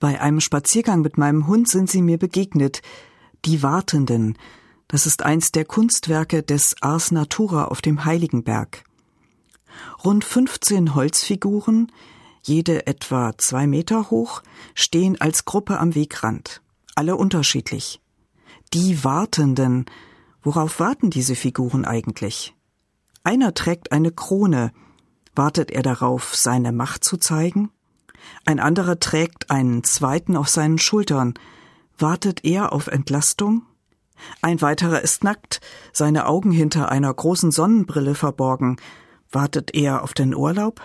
Bei einem Spaziergang mit meinem Hund sind sie mir begegnet. Die Wartenden. Das ist eins der Kunstwerke des Ars Natura auf dem Heiligenberg. Rund 15 Holzfiguren, jede etwa zwei Meter hoch, stehen als Gruppe am Wegrand. Alle unterschiedlich. Die Wartenden. Worauf warten diese Figuren eigentlich? Einer trägt eine Krone. Wartet er darauf, seine Macht zu zeigen? Ein anderer trägt einen zweiten auf seinen Schultern. Wartet er auf Entlastung? Ein weiterer ist nackt, seine Augen hinter einer großen Sonnenbrille verborgen. Wartet er auf den Urlaub?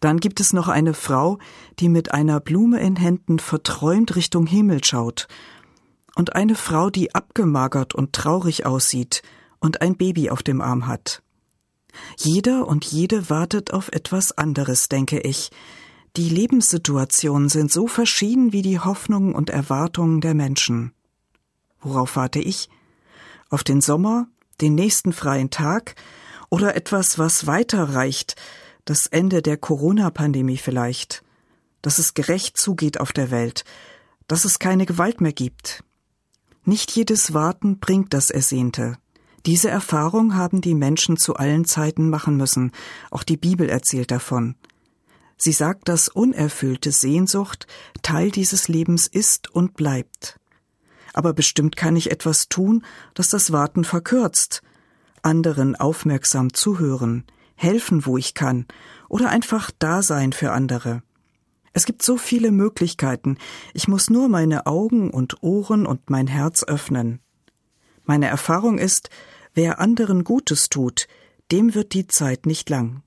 Dann gibt es noch eine Frau, die mit einer Blume in Händen verträumt Richtung Himmel schaut. Und eine Frau, die abgemagert und traurig aussieht und ein Baby auf dem Arm hat. Jeder und jede wartet auf etwas anderes, denke ich. Die Lebenssituationen sind so verschieden wie die Hoffnungen und Erwartungen der Menschen. Worauf warte ich? Auf den Sommer, den nächsten freien Tag oder etwas, was weiter reicht, das Ende der Corona-Pandemie vielleicht, dass es gerecht zugeht auf der Welt, dass es keine Gewalt mehr gibt. Nicht jedes Warten bringt das Ersehnte. Diese Erfahrung haben die Menschen zu allen Zeiten machen müssen, auch die Bibel erzählt davon. Sie sagt, dass unerfüllte Sehnsucht Teil dieses Lebens ist und bleibt. Aber bestimmt kann ich etwas tun, das das Warten verkürzt, anderen aufmerksam zuhören, helfen, wo ich kann, oder einfach da sein für andere. Es gibt so viele Möglichkeiten, ich muss nur meine Augen und Ohren und mein Herz öffnen. Meine Erfahrung ist, wer anderen Gutes tut, dem wird die Zeit nicht lang.